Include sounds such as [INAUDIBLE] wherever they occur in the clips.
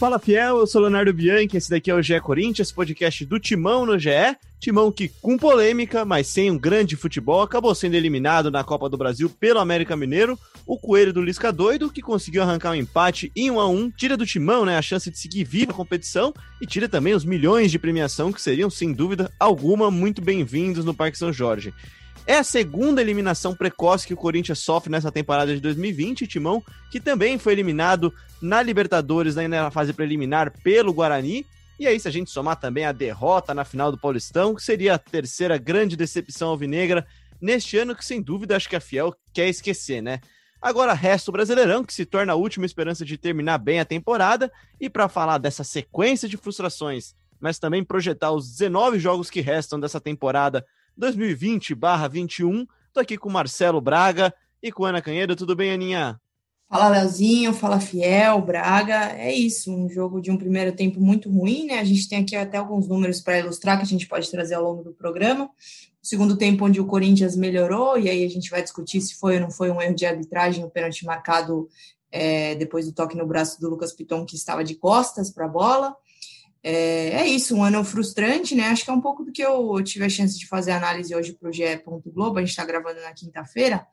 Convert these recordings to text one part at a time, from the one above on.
Fala Fiel, eu sou Leonardo Bianchi, esse daqui é o GE Corinthians, podcast do Timão no GE. Timão que, com polêmica, mas sem um grande futebol, acabou sendo eliminado na Copa do Brasil pelo América Mineiro. O coelho do Lisca doido, que conseguiu arrancar um empate em 1 a 1 tira do Timão né, a chance de seguir vivo a competição e tira também os milhões de premiação que seriam, sem dúvida alguma, muito bem-vindos no Parque São Jorge. É a segunda eliminação precoce que o Corinthians sofre nessa temporada de 2020, Timão, que também foi eliminado na Libertadores, ainda na fase preliminar, pelo Guarani. E aí, se a gente somar também a derrota na final do Paulistão, que seria a terceira grande decepção alvinegra neste ano, que sem dúvida acho que a Fiel quer esquecer, né? Agora resta o Brasileirão, que se torna a última esperança de terminar bem a temporada. E para falar dessa sequência de frustrações, mas também projetar os 19 jogos que restam dessa temporada 2020/21. Tô aqui com Marcelo Braga e com Ana Canhedo. Tudo bem, Aninha? Fala, Leozinho. Fala, Fiel, Braga. É isso, um jogo de um primeiro tempo muito ruim, né? A gente tem aqui até alguns números para ilustrar que a gente pode trazer ao longo do programa. O segundo tempo, onde o Corinthians melhorou, e aí a gente vai discutir se foi ou não foi um erro de arbitragem, o um pênalti marcado é, depois do toque no braço do Lucas Piton, que estava de costas para a bola. É, é, isso, um ano frustrante, né? Acho que é um pouco do que eu tive a chance de fazer análise hoje para o GE. Globo, a gente está gravando na quinta-feira,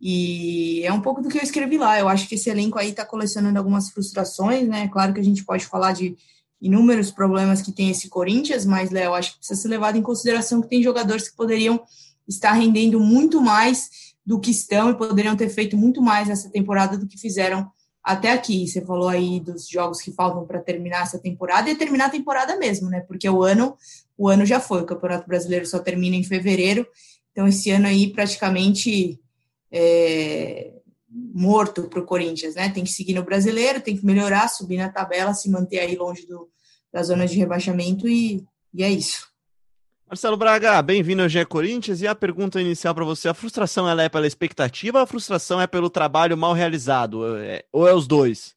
e é um pouco do que eu escrevi lá. Eu acho que esse elenco aí está colecionando algumas frustrações, né? Claro que a gente pode falar de inúmeros problemas que tem esse Corinthians, mas, Léo, acho que precisa ser levado em consideração que tem jogadores que poderiam estar rendendo muito mais do que estão e poderiam ter feito muito mais essa temporada do que fizeram até aqui. Você falou aí dos jogos que faltam para terminar essa temporada e terminar a temporada mesmo, né? Porque o ano, o ano já foi. O Campeonato Brasileiro só termina em fevereiro, então esse ano aí praticamente é, morto para o Corinthians, né? Tem que seguir no Brasileiro, tem que melhorar, subir na tabela, se manter aí longe do, da zona de rebaixamento e, e é isso. Marcelo Braga, bem-vindo ao GE Corinthians. E a pergunta inicial para você: a frustração ela é pela expectativa a frustração é pelo trabalho mal realizado? É, ou é os dois?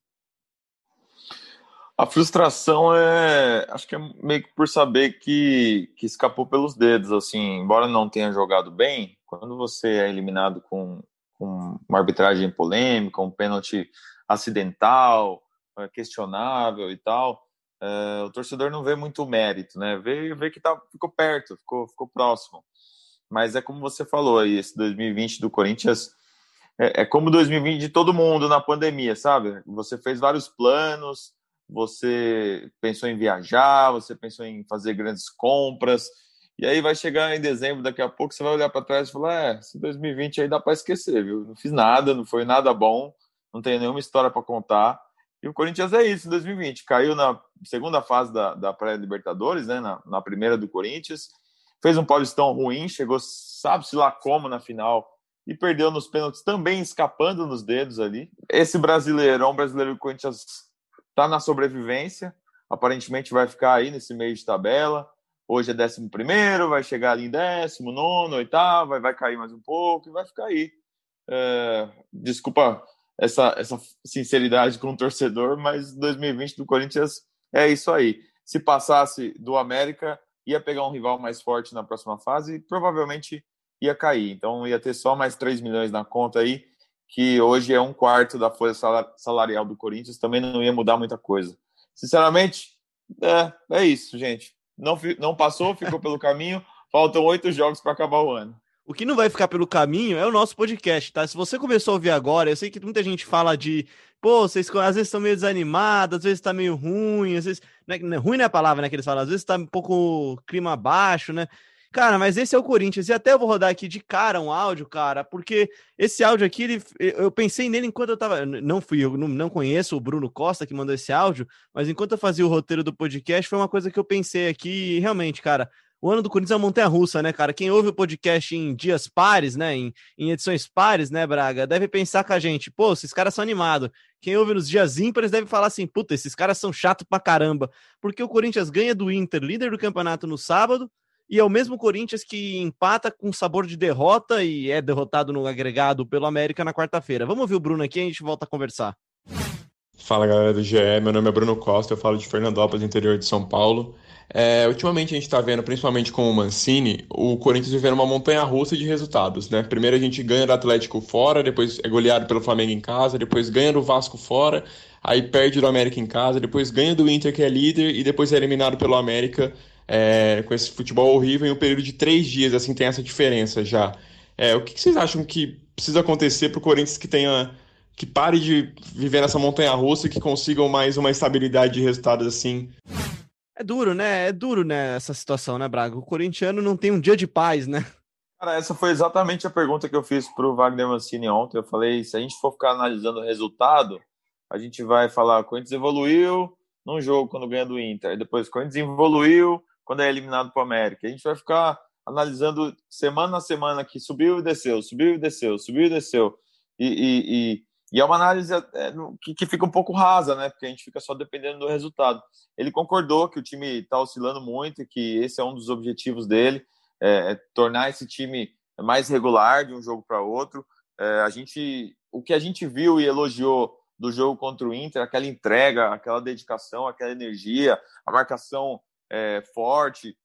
A frustração é, acho que é meio que por saber que, que escapou pelos dedos, assim, embora não tenha jogado bem, quando você é eliminado com, com uma arbitragem polêmica, um pênalti acidental, é, questionável e tal, Uh, o torcedor não vê muito mérito, né? Vê, vê que tá, ficou perto, ficou, ficou próximo. Mas é como você falou aí, esse 2020 do Corinthians é, é como 2020 de todo mundo na pandemia, sabe? Você fez vários planos, você pensou em viajar, você pensou em fazer grandes compras, e aí vai chegar em dezembro, daqui a pouco você vai olhar para trás e falar: é, esse 2020 aí dá para esquecer, viu? Não fiz nada, não foi nada bom, não tenho nenhuma história para contar. E o Corinthians é isso em 2020. Caiu na segunda fase da, da pré-Libertadores, né? Na, na, primeira do Corinthians. Fez um Paulistão ruim, chegou, sabe-se lá como na final, e perdeu nos pênaltis, também escapando nos dedos ali. Esse brasileiro um brasileiro que o Corinthians está na sobrevivência, aparentemente vai ficar aí nesse meio de tabela. Hoje é décimo primeiro, vai chegar ali em décimo, nono, oitavo, vai, vai cair mais um pouco e vai ficar aí. É, desculpa essa, essa sinceridade com o torcedor, mas 2020 do Corinthians é isso aí. Se passasse do América, ia pegar um rival mais forte na próxima fase e provavelmente ia cair. Então ia ter só mais 3 milhões na conta aí, que hoje é um quarto da folha salarial do Corinthians, também não ia mudar muita coisa. Sinceramente, é, é isso, gente. Não, não passou, ficou pelo caminho. Faltam oito jogos para acabar o ano. O que não vai ficar pelo caminho é o nosso podcast, tá? Se você começou a ouvir agora, eu sei que muita gente fala de, pô, vocês às vezes estão meio desanimados, às vezes tá meio ruim, às vezes. Não é, ruim não é a palavra, né? Que eles falam, às vezes tá um pouco clima baixo, né? Cara, mas esse é o Corinthians. E até eu vou rodar aqui de cara um áudio, cara, porque esse áudio aqui, ele, eu pensei nele enquanto eu tava. Não fui eu, não, não conheço o Bruno Costa que mandou esse áudio, mas enquanto eu fazia o roteiro do podcast, foi uma coisa que eu pensei aqui, e realmente, cara o ano do Corinthians é uma montanha russa, né, cara? Quem ouve o podcast em dias pares, né, em, em edições pares, né, Braga, deve pensar com a gente, pô, esses caras são animados. Quem ouve nos dias ímpares deve falar assim, puta, esses caras são chato pra caramba. Porque o Corinthians ganha do Inter, líder do campeonato no sábado, e é o mesmo Corinthians que empata com sabor de derrota e é derrotado no agregado pelo América na quarta-feira. Vamos ouvir o Bruno aqui e a gente volta a conversar. Fala galera do GE, meu nome é Bruno Costa, eu falo de Fernandópolis, interior de São Paulo. É, ultimamente a gente está vendo, principalmente com o Mancini, o Corinthians vivendo uma montanha russa de resultados, né? Primeiro a gente ganha do Atlético fora, depois é goleado pelo Flamengo em casa, depois ganha do Vasco fora, aí perde do América em casa, depois ganha do Inter, que é líder, e depois é eliminado pelo América é, com esse futebol horrível em um período de três dias, assim, tem essa diferença já. É, o que, que vocês acham que precisa acontecer para o Corinthians que tenha que pare de viver nessa montanha russa e que consigam mais uma estabilidade de resultados assim é duro, né? É duro, né, essa situação, né, Braga? O corintiano não tem um dia de paz, né? Cara, essa foi exatamente a pergunta que eu fiz para o Wagner Mancini ontem. Eu falei, se a gente for ficar analisando o resultado, a gente vai falar, o Corinthians evoluiu num jogo quando ganha do Inter, depois o Corinthians evoluiu quando é eliminado para o América. A gente vai ficar analisando semana a semana que subiu e desceu, subiu e desceu, subiu e desceu. E, e, e e é uma análise é, que, fica um pouco rasa, né? Porque a gente fica só dependendo do resultado. Ele concordou que o time está oscilando muito e que esse é um dos objetivos dele, é, é tornar esse time mais regular de um jogo para outro. É, a gente, o que a gente viu e elogiou do jogo contra o Inter, aquela entrega, aquela dedicação, aquela energia, a marcação é, forte,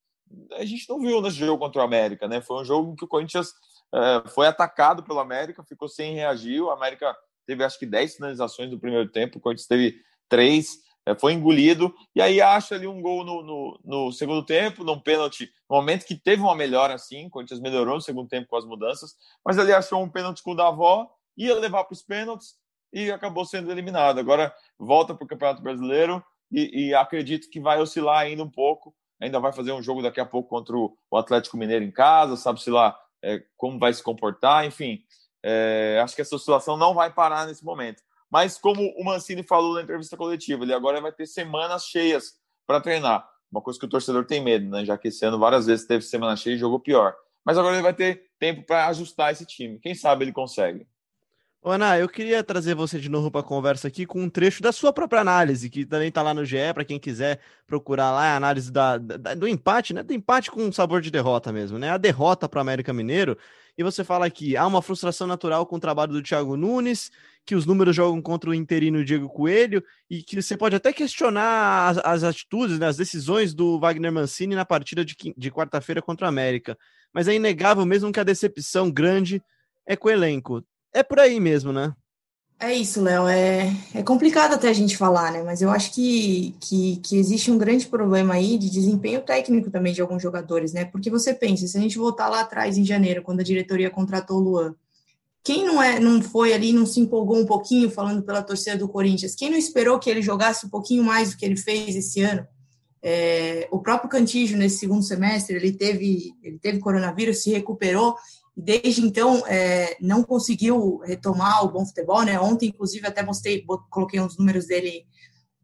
a gente não viu nesse jogo contra o América, né? Foi um jogo em que o Corinthians é, foi atacado pelo América, ficou sem reagir, o América teve acho que 10 finalizações no primeiro tempo, o Corinthians teve três, é, foi engolido, e aí acha ali um gol no, no, no, segundo tempo, num pênalti, no momento que teve uma melhora assim, o Corinthians melhorou no segundo tempo com as mudanças, mas ali achou um pênalti com o Davó, ia levar para os pênaltis e acabou sendo eliminado. Agora volta para o Campeonato Brasileiro e, e, acredito que vai oscilar ainda um pouco, ainda vai fazer um jogo daqui a pouco contra o Atlético Mineiro em casa, sabe-se lá é, como vai se comportar, enfim. É, acho que essa oscilação não vai parar nesse momento. Mas como o Mancini falou na entrevista coletiva, ele agora vai ter semanas cheias para treinar. Uma coisa que o torcedor tem medo, né? Já que esse ano várias vezes teve semana cheia e jogou pior. Mas agora ele vai ter tempo para ajustar esse time. Quem sabe ele consegue. Ana, eu queria trazer você de novo para a conversa aqui com um trecho da sua própria análise, que também está lá no GE, para quem quiser procurar lá a análise da, da, do empate, né? Do empate com sabor de derrota mesmo, né? A derrota para o América Mineiro. E você fala que há uma frustração natural com o trabalho do Thiago Nunes, que os números jogam contra o interino Diego Coelho, e que você pode até questionar as, as atitudes, né, as decisões do Wagner Mancini na partida de, de quarta-feira contra o América. Mas é inegável mesmo que a decepção grande é com o elenco é por aí mesmo, né? É isso, Léo. É, é complicado até a gente falar, né? Mas eu acho que, que, que existe um grande problema aí de desempenho técnico também de alguns jogadores, né? Porque você pensa, se a gente voltar lá atrás em janeiro, quando a diretoria contratou o Luan, quem não, é, não foi ali, não se empolgou um pouquinho falando pela torcida do Corinthians? Quem não esperou que ele jogasse um pouquinho mais do que ele fez esse ano? É, o próprio Cantígio, nesse segundo semestre, ele teve, ele teve coronavírus, se recuperou e desde então é, não conseguiu retomar o bom futebol, né? Ontem, inclusive, até mostrei, coloquei uns números dele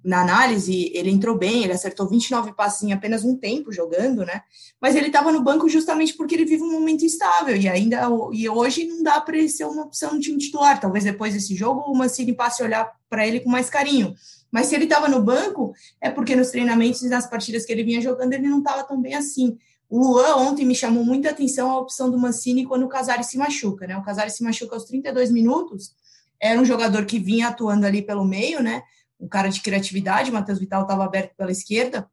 na análise, ele entrou bem, ele acertou 29 passes em apenas um tempo jogando, né? Mas ele estava no banco justamente porque ele vive um momento instável e ainda e hoje não dá para ele ser uma opção no time titular. Talvez depois desse jogo o Mancini passe a olhar para ele com mais carinho. Mas se ele estava no banco, é porque nos treinamentos e nas partidas que ele vinha jogando, ele não estava tão bem assim. O Luan ontem me chamou muita atenção a opção do Mancini quando o Casares se machuca, né? O Casares se machuca aos 32 minutos, era um jogador que vinha atuando ali pelo meio, né? Um cara de criatividade, o Matheus Vital estava aberto pela esquerda.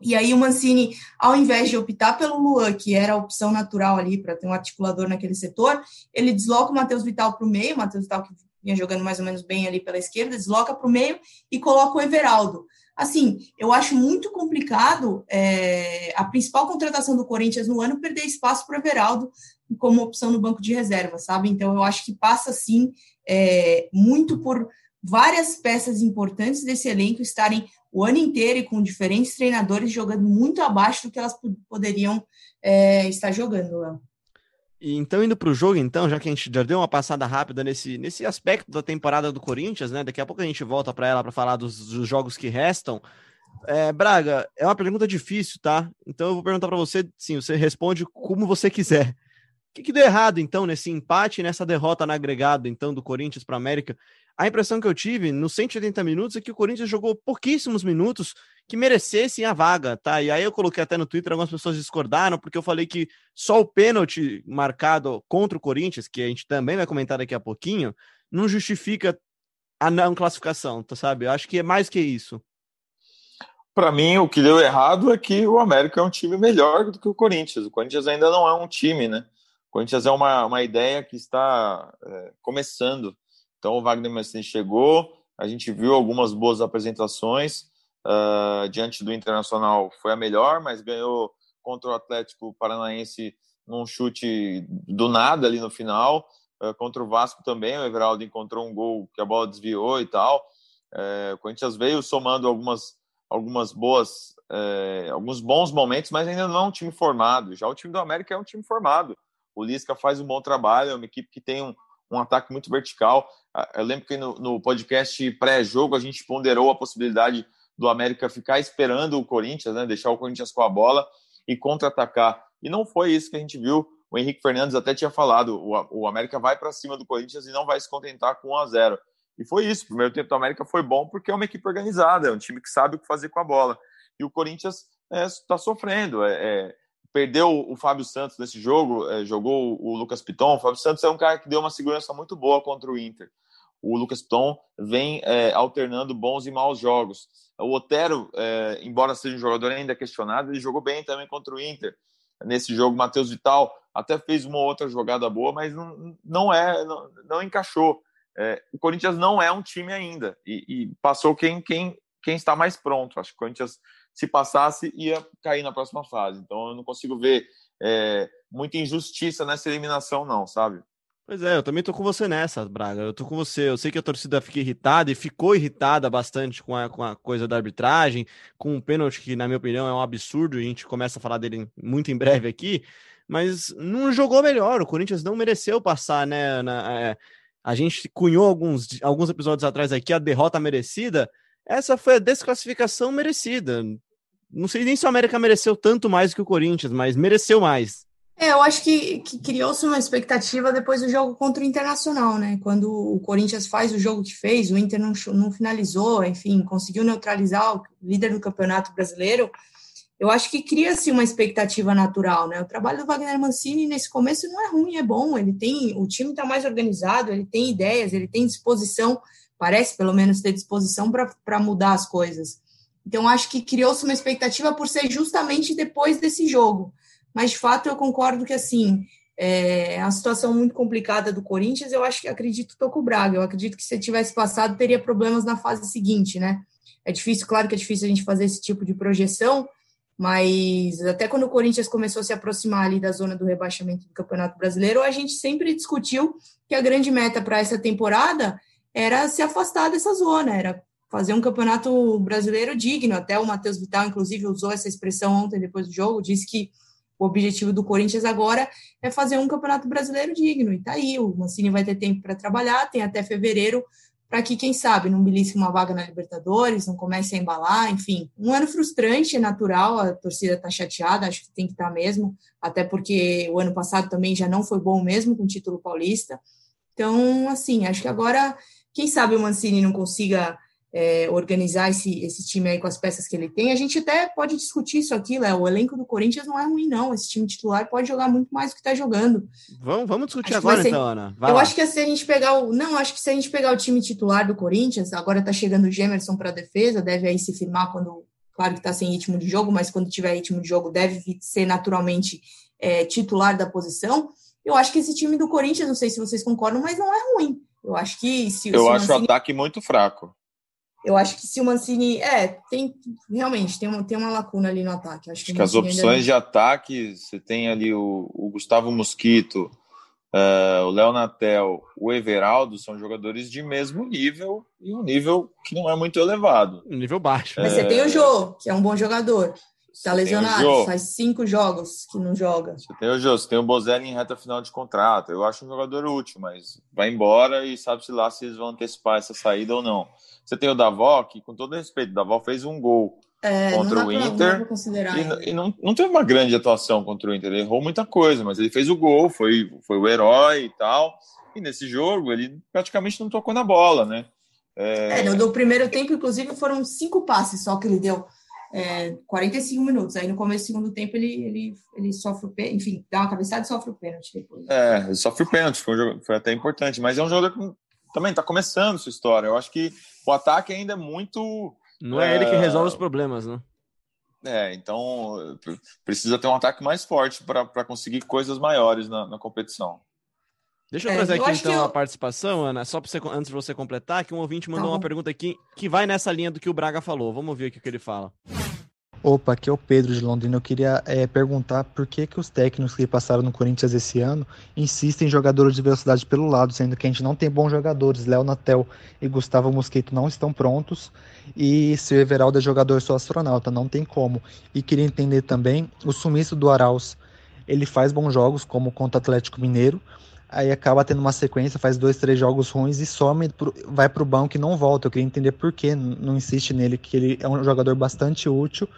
E aí o Mancini, ao invés de optar pelo Luan, que era a opção natural ali para ter um articulador naquele setor, ele desloca o Matheus Vital para o meio, o Matheus Vital que vinha jogando mais ou menos bem ali pela esquerda, desloca para o meio e coloca o Everaldo. Assim, eu acho muito complicado é, a principal contratação do Corinthians no ano perder espaço para o Everaldo como opção no banco de reserva, sabe? Então, eu acho que passa, sim, é, muito por várias peças importantes desse elenco estarem o ano inteiro e com diferentes treinadores jogando muito abaixo do que elas poderiam é, estar jogando, Léo. E então, indo para o jogo, então, já que a gente já deu uma passada rápida nesse, nesse aspecto da temporada do Corinthians, né? Daqui a pouco a gente volta para ela para falar dos, dos, jogos que restam. É, Braga, é uma pergunta difícil, tá? Então eu vou perguntar para você, sim, você responde como você quiser. Que, que deu errado, então, nesse empate, nessa derrota na agregado, então, do Corinthians para América? A impressão que eu tive nos 180 minutos é que o Corinthians jogou pouquíssimos minutos que merecessem a vaga, tá? E aí eu coloquei até no Twitter, algumas pessoas discordaram, porque eu falei que só o pênalti marcado contra o Corinthians, que a gente também vai comentar daqui a pouquinho, não justifica a não classificação, tá sabe? Eu acho que é mais que isso. Para mim, o que deu errado é que o América é um time melhor do que o Corinthians. O Corinthians ainda não é um time, né? Corinthians é uma, uma ideia que está é, começando. Então, o Wagner Mancini chegou, A gente viu algumas boas apresentações. Uh, diante do Internacional foi a melhor, mas ganhou contra o Atlético Paranaense num chute do nada ali no final. Uh, contra o Vasco também, o Everaldo encontrou um gol que a bola desviou e tal. Uh, o Corinthians veio somando algumas, algumas boas, uh, alguns bons momentos, mas ainda não é um time formado. Já o time do América é um time formado. O Lisca faz um bom trabalho, é uma equipe que tem um, um ataque muito vertical. Eu lembro que no, no podcast pré-jogo a gente ponderou a possibilidade do América ficar esperando o Corinthians, né, deixar o Corinthians com a bola e contra-atacar. E não foi isso que a gente viu. O Henrique Fernandes até tinha falado: o, o América vai para cima do Corinthians e não vai se contentar com 1 a 0 E foi isso. O primeiro tempo do América foi bom porque é uma equipe organizada, é um time que sabe o que fazer com a bola. E o Corinthians está é, sofrendo. É, é, perdeu o Fábio Santos nesse jogo, é, jogou o Lucas Piton. O Fábio Santos é um cara que deu uma segurança muito boa contra o Inter. O Lucas Piton vem é, alternando bons e maus jogos. O Otero, é, embora seja um jogador ainda questionado, ele jogou bem também contra o Inter. Nesse jogo, Matheus Vital até fez uma outra jogada boa, mas não, não é, não, não encaixou. É, o Corinthians não é um time ainda e, e, passou quem, quem, quem está mais pronto. Acho que o Corinthians, se passasse, ia cair na próxima fase. Então, eu não consigo ver é, muita injustiça nessa eliminação, não, sabe? Pois é, eu também tô com você nessa, Braga. Eu tô com você. Eu sei que a torcida fica irritada e ficou irritada bastante com a, com a coisa da arbitragem, com um pênalti que, na minha opinião, é um absurdo e a gente começa a falar dele muito em breve aqui, mas não jogou melhor. O Corinthians não mereceu passar, né? Na, é, a gente cunhou alguns, alguns episódios atrás aqui a derrota merecida. Essa foi a desclassificação merecida. Não sei nem se o América mereceu tanto mais que o Corinthians, mas mereceu mais. É, eu acho que, que criou-se uma expectativa depois do jogo contra o Internacional, né? Quando o Corinthians faz o jogo que fez, o Inter não, não finalizou, enfim, conseguiu neutralizar o líder do Campeonato Brasileiro. Eu acho que cria-se uma expectativa natural, né? O trabalho do Wagner Mancini nesse começo não é ruim, é bom. Ele tem, o time está mais organizado, ele tem ideias, ele tem disposição, parece pelo menos ter disposição para mudar as coisas. Então, acho que criou-se uma expectativa por ser justamente depois desse jogo mas de fato eu concordo que assim é a situação muito complicada do Corinthians. Eu acho que acredito que com o Braga. Eu acredito que se tivesse passado teria problemas na fase seguinte, né? É difícil, claro que é difícil a gente fazer esse tipo de projeção, mas até quando o Corinthians começou a se aproximar ali da zona do rebaixamento do Campeonato Brasileiro, a gente sempre discutiu que a grande meta para essa temporada era se afastar dessa zona, era fazer um campeonato brasileiro digno. Até o Matheus Vital, inclusive, usou essa expressão ontem depois do jogo, disse que o objetivo do Corinthians agora é fazer um campeonato brasileiro digno. E tá aí, o Mancini vai ter tempo para trabalhar, tem até fevereiro para que, quem sabe, não belisque uma vaga na Libertadores, não comece a embalar, enfim. Um ano frustrante, é natural, a torcida está chateada, acho que tem que estar tá mesmo, até porque o ano passado também já não foi bom mesmo com o título paulista. Então, assim, acho que agora, quem sabe o Mancini não consiga é, organizar esse, esse time aí com as peças que ele tem. A gente até pode discutir isso aqui, Léo. O elenco do Corinthians não é ruim, não. Esse time titular pode jogar muito mais do que está jogando. Vamos, vamos discutir acho agora, ser... então, Ana. Vai eu lá. acho que se a gente pegar o. Não, acho que se a gente pegar o time titular do Corinthians, agora está chegando o Gemerson para a defesa, deve aí se firmar quando. Claro que está sem ritmo de jogo, mas quando tiver ritmo de jogo, deve ser naturalmente é, titular da posição. Eu acho que esse time do Corinthians, não sei se vocês concordam, mas não é ruim. Eu acho que se Eu se acho o ataque muito fraco. Eu acho que se o Mancini. É, tem. Realmente, tem uma, tem uma lacuna ali no ataque. Acho que, acho que as opções de ataque, você tem ali o, o Gustavo Mosquito, uh, o Léo Natel, o Everaldo, são jogadores de mesmo nível e um nível que não é muito elevado. Um nível baixo. Mas é... você tem o Jô, que é um bom jogador. Está lesionado, faz cinco jogos que não joga. Você tem o Jô, você tem o Bozelli em reta final de contrato. Eu acho um jogador útil, mas vai embora e sabe-se lá se eles vão antecipar essa saída ou não. Você tem o Davó, que com todo respeito, o Davó fez um gol é, contra o Inter e, e, não, não teve uma grande atuação contra o Inter. Ele errou muita coisa, mas ele fez o gol, foi, foi o herói e tal. E nesse jogo ele praticamente não tocou na bola, né? É... é no primeiro tempo, inclusive, foram cinco passes só que ele deu. É, 45 minutos. Aí no começo do segundo tempo ele, ele, ele sofre o pênalti, enfim, dá uma cabeçada e sofre o pênalti depois. É, ele sofre o pênalti, foi, um foi até importante, mas é um jogador que também está começando sua história. Eu acho que o ataque ainda é muito. Não é, é, ele que resolve os problemas, né? É, então precisa ter um ataque mais forte para conseguir coisas maiores na, na competição. Deixa eu é, trazer aqui então eu... a participação, Ana, só você, antes de você completar, que um ouvinte mandou tá uma pergunta aqui que vai nessa linha do que o Braga falou. Vamos ver o que ele fala. Opa, aqui é o Pedro de Londrina. Eu queria é, perguntar por que, que os técnicos que passaram no Corinthians esse ano insistem em jogadores de velocidade pelo lado, sendo que a gente não tem bons jogadores. Léo Natel e Gustavo Mosquito não estão prontos e se o Everaldo é jogador só astronauta, não tem como. E queria entender também o sumiço do Arauz. Ele faz bons jogos, como contra o Atlético Mineiro, aí acaba tendo uma sequência, faz dois, três jogos ruins e some, pro, vai para o banco e não volta. Eu queria entender por que não insiste nele, que ele é um jogador bastante útil,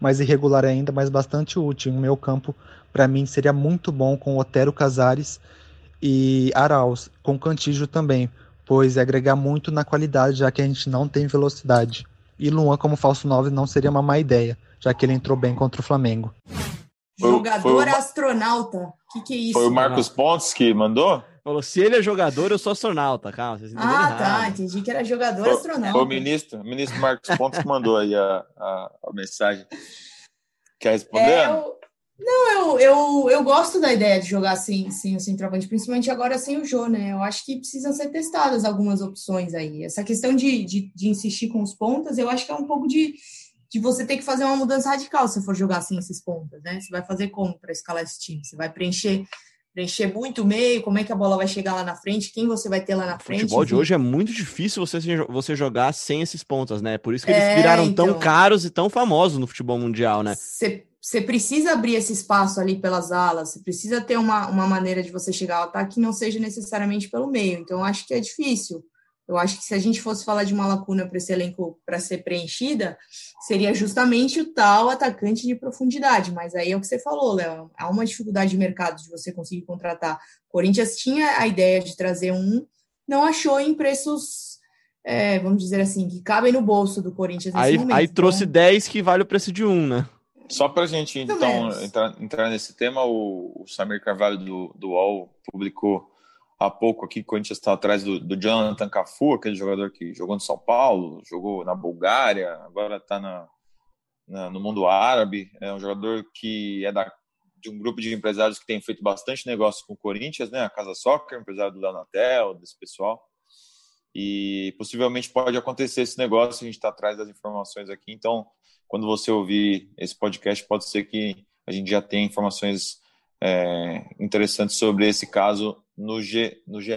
mais irregular ainda, mas bastante útil. Em meu campo, para mim, seria muito bom com Otero Casares e Arauz, com Cantígio também, pois é agregar muito na qualidade, já que a gente não tem velocidade. E Luan como falso 9 não seria uma má ideia, já que ele entrou bem contra o Flamengo. Jogador foi astronauta. O que, que é isso? Foi o Marcos Pontes que mandou? Falou, se ele é jogador, eu sou astronauta. Calma, vocês Ah, errado. tá. Entendi que era jogador foi, astronauta. Foi o ministro, o ministro Marcos Pontes que mandou aí a, a, a mensagem. Quer responder? É, eu... Não, eu, eu, eu gosto da ideia de jogar sem, sem o centroavante, principalmente agora sem o Jô, né? Eu acho que precisam ser testadas algumas opções aí. Essa questão de, de, de insistir com os pontas, eu acho que é um pouco de de você ter que fazer uma mudança radical se for jogar assim esses pontas, né? Você vai fazer como para escalar esse time? Você vai preencher preencher muito o meio, como é que a bola vai chegar lá na frente, quem você vai ter lá na frente. O futebol de hoje é muito difícil você, você jogar sem esses pontas, né? Por isso que eles é, viraram então, tão caros e tão famosos no futebol mundial, né? Você precisa abrir esse espaço ali pelas alas, você precisa ter uma, uma maneira de você chegar ao ataque que não seja necessariamente pelo meio. Então, acho que é difícil. Eu acho que se a gente fosse falar de uma lacuna para esse elenco para ser preenchida, seria justamente o tal atacante de profundidade. Mas aí é o que você falou, Léo. Há uma dificuldade de mercado de você conseguir contratar. O Corinthians tinha a ideia de trazer um, não achou em preços, é, vamos dizer assim, que cabem no bolso do Corinthians. Aí, momento, aí trouxe então... 10 que vale o preço de um, né? Só para a gente, então, entrar, entrar, nesse tema, o, o Samir Carvalho do, do UOL publicou há pouco aqui, o Corinthians está atrás do, do Jonathan Cafu, aquele jogador que jogou no São Paulo, jogou na Bulgária, agora está na, na, no mundo árabe. É um jogador que é da, de um grupo de empresários que tem feito bastante negócio com o Corinthians, né? A Casa Soccer, empresário do Leonatel, desse pessoal. E possivelmente pode acontecer esse negócio, a gente está atrás das informações aqui. Então, quando você ouvir esse podcast, pode ser que a gente já tenha informações é, interessantes sobre esse caso no, G, no GE.